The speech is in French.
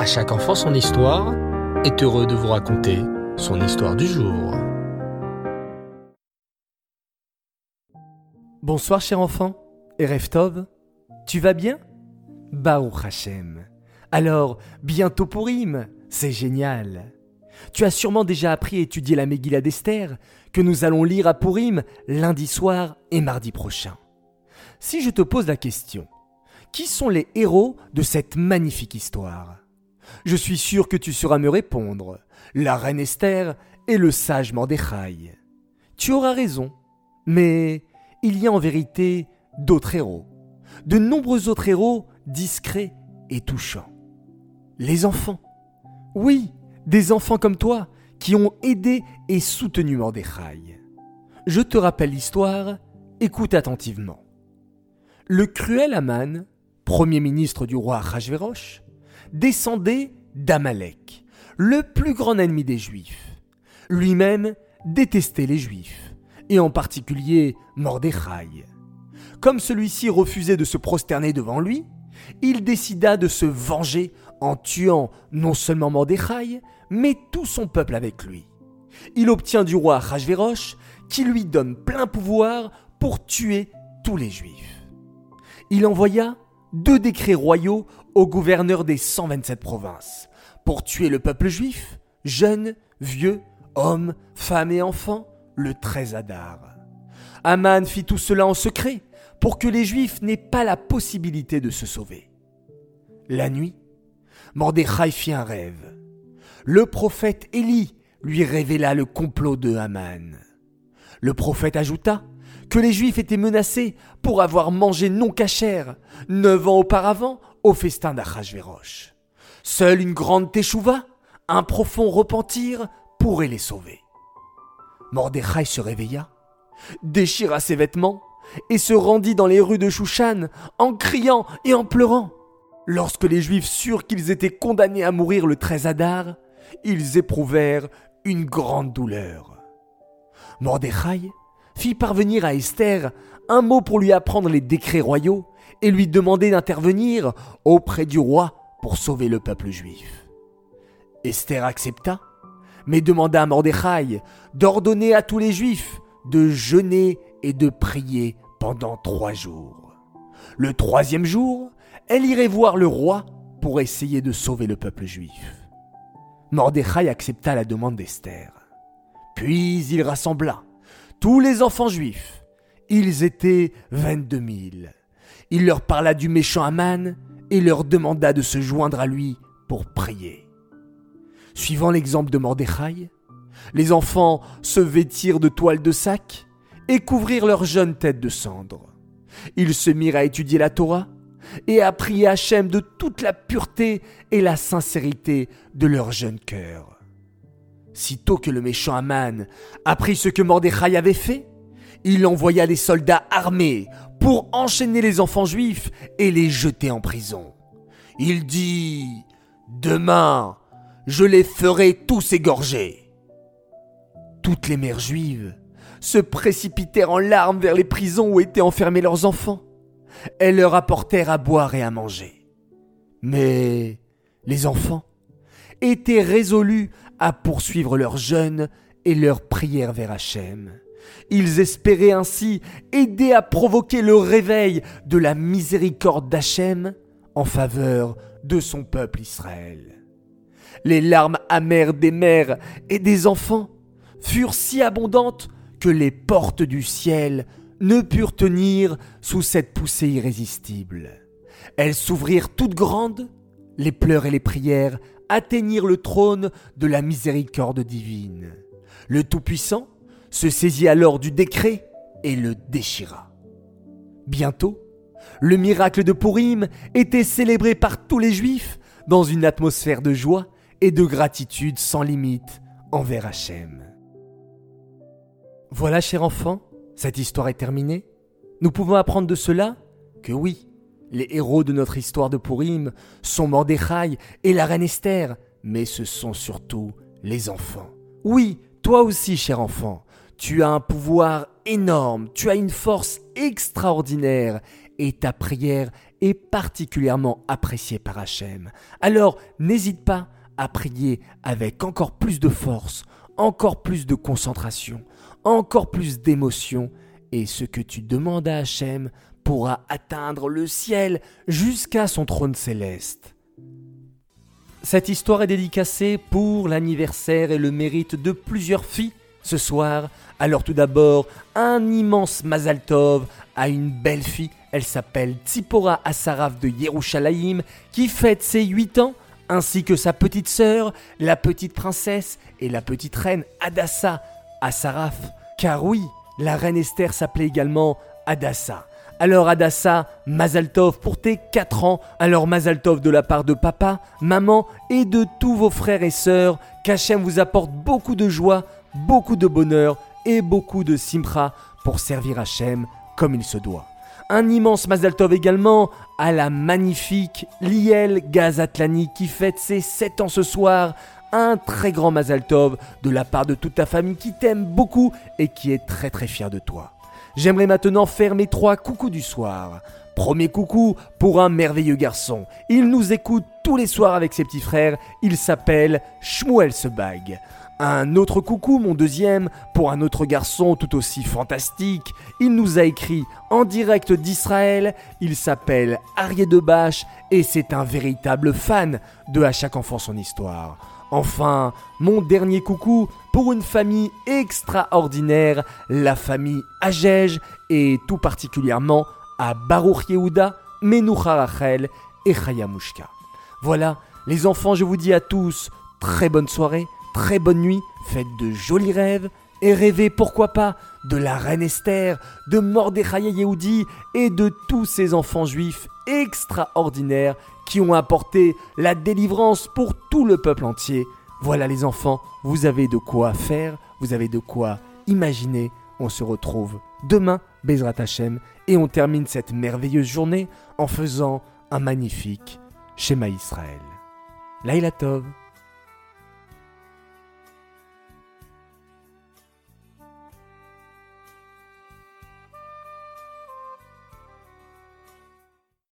À chaque enfant son histoire est heureux de vous raconter son histoire du jour. Bonsoir cher enfant, et Reftov, tu vas bien? Baruch Hashem. Alors, bientôt pour Purim, c'est génial. Tu as sûrement déjà appris à étudier la Megillah d'Esther, que nous allons lire à Purim lundi soir et mardi prochain. Si je te pose la question, qui sont les héros de cette magnifique histoire? Je suis sûr que tu sauras me répondre. La reine Esther et le sage Mordechai. Tu auras raison, mais il y a en vérité d'autres héros. De nombreux autres héros discrets et touchants. Les enfants. Oui, des enfants comme toi qui ont aidé et soutenu Mordechai. Je te rappelle l'histoire, écoute attentivement. Le cruel Aman, premier ministre du roi Rajverosh, descendait d'Amalek, le plus grand ennemi des Juifs. Lui-même détestait les Juifs, et en particulier Mordechai. Comme celui-ci refusait de se prosterner devant lui, il décida de se venger en tuant non seulement Mordechai, mais tout son peuple avec lui. Il obtient du roi Rajverosh qui lui donne plein pouvoir pour tuer tous les Juifs. Il envoya deux décrets royaux aux gouverneurs des 127 provinces pour tuer le peuple juif, jeunes, vieux, hommes, femmes et enfants, le 13 Adar. Aman fit tout cela en secret pour que les Juifs n'aient pas la possibilité de se sauver. La nuit, Mordechai fit un rêve. Le prophète Élie lui révéla le complot de Haman. Le prophète ajouta que les Juifs étaient menacés pour avoir mangé non cachère neuf ans auparavant au festin d'Achashverosh. Seule une grande teshuva, un profond repentir pourrait les sauver. Mordechai se réveilla, déchira ses vêtements et se rendit dans les rues de Shushan en criant et en pleurant. Lorsque les Juifs surent qu'ils étaient condamnés à mourir le 13 Adar, ils éprouvèrent une grande douleur. Mordechai fit parvenir à Esther un mot pour lui apprendre les décrets royaux et lui demander d'intervenir auprès du roi pour sauver le peuple juif. Esther accepta, mais demanda à Mordechai d'ordonner à tous les juifs de jeûner et de prier pendant trois jours. Le troisième jour, elle irait voir le roi pour essayer de sauver le peuple juif. Mordechai accepta la demande d'Esther. Puis il rassembla tous les enfants juifs. Ils étaient vingt-deux mille. Il leur parla du méchant Aman et leur demanda de se joindre à lui pour prier. Suivant l'exemple de Mordechai, les enfants se vêtirent de toiles de sac et couvrirent leurs jeunes têtes de cendre. Ils se mirent à étudier la Torah et à prier Hachem de toute la pureté et la sincérité de leur jeune cœur. Sitôt que le méchant Aman apprit ce que Mordechai avait fait, il envoya des soldats armés pour enchaîner les enfants juifs et les jeter en prison. Il dit Demain, je les ferai tous égorger. Toutes les mères juives se précipitèrent en larmes vers les prisons où étaient enfermés leurs enfants. Elles leur apportèrent à boire et à manger. Mais les enfants étaient résolus poursuivre leur jeûne et leur prière vers Hachem. Ils espéraient ainsi aider à provoquer le réveil de la miséricorde d'Hachem en faveur de son peuple Israël. Les larmes amères des mères et des enfants furent si abondantes que les portes du ciel ne purent tenir sous cette poussée irrésistible. Elles s'ouvrirent toutes grandes, les pleurs et les prières atteignirent le trône de la miséricorde divine. Le Tout-Puissant se saisit alors du décret et le déchira. Bientôt, le miracle de Purim était célébré par tous les Juifs dans une atmosphère de joie et de gratitude sans limite envers Hachem. Voilà, cher enfant, cette histoire est terminée. Nous pouvons apprendre de cela que oui, les héros de notre histoire de Purim sont Mordechai et la reine Esther, mais ce sont surtout les enfants. Oui, toi aussi, cher enfant, tu as un pouvoir énorme, tu as une force extraordinaire, et ta prière est particulièrement apprécié par Hachem. Alors n'hésite pas à prier avec encore plus de force, encore plus de concentration, encore plus d'émotion, et ce que tu demandes à Hachem pourra atteindre le ciel jusqu'à son trône céleste. Cette histoire est dédicacée pour l'anniversaire et le mérite de plusieurs filles ce soir. Alors tout d'abord, un immense Mazal Tov à une belle fille. Elle s'appelle Tzipora Asaraf de Yerushalayim qui fête ses 8 ans ainsi que sa petite sœur, la petite princesse et la petite reine Adassa Asaraf. Car oui, la reine Esther s'appelait également Adassa. Alors Adassa, Mazaltov pour tes 4 ans. Alors Mazaltov de la part de papa, maman et de tous vos frères et sœurs, qu'Hachem vous apporte beaucoup de joie, beaucoup de bonheur et beaucoup de simra pour servir Hachem comme il se doit. Un immense Mazaltov également à la magnifique Liel Gazatlani qui fête ses 7 ans ce soir. Un très grand Mazaltov de la part de toute ta famille qui t'aime beaucoup et qui est très très fier de toi. J'aimerais maintenant faire mes trois coucous du soir. Premier coucou pour un merveilleux garçon. Il nous écoute tous les soirs avec ses petits frères. Il s'appelle Shmuel Sebag. Un autre coucou, mon deuxième, pour un autre garçon tout aussi fantastique. Il nous a écrit en direct d'Israël. Il s'appelle Arié Debache et c'est un véritable fan de À chaque enfant son histoire. Enfin, mon dernier coucou pour une famille extraordinaire, la famille Agege et tout particulièrement à Baruch Yehuda, Menucha Rachel et Chayamushka. Voilà, les enfants, je vous dis à tous, très bonne soirée, très bonne nuit, faites de jolis rêves et rêvez pourquoi pas de la reine Esther, de Mordechai Yehudi et de tous ces enfants juifs extraordinaires qui ont apporté la délivrance pour tout le peuple entier. Voilà les enfants, vous avez de quoi faire, vous avez de quoi imaginer. On se retrouve demain, Bezrat Hashem, et on termine cette merveilleuse journée en faisant un magnifique Shema Israël. Laila Tov.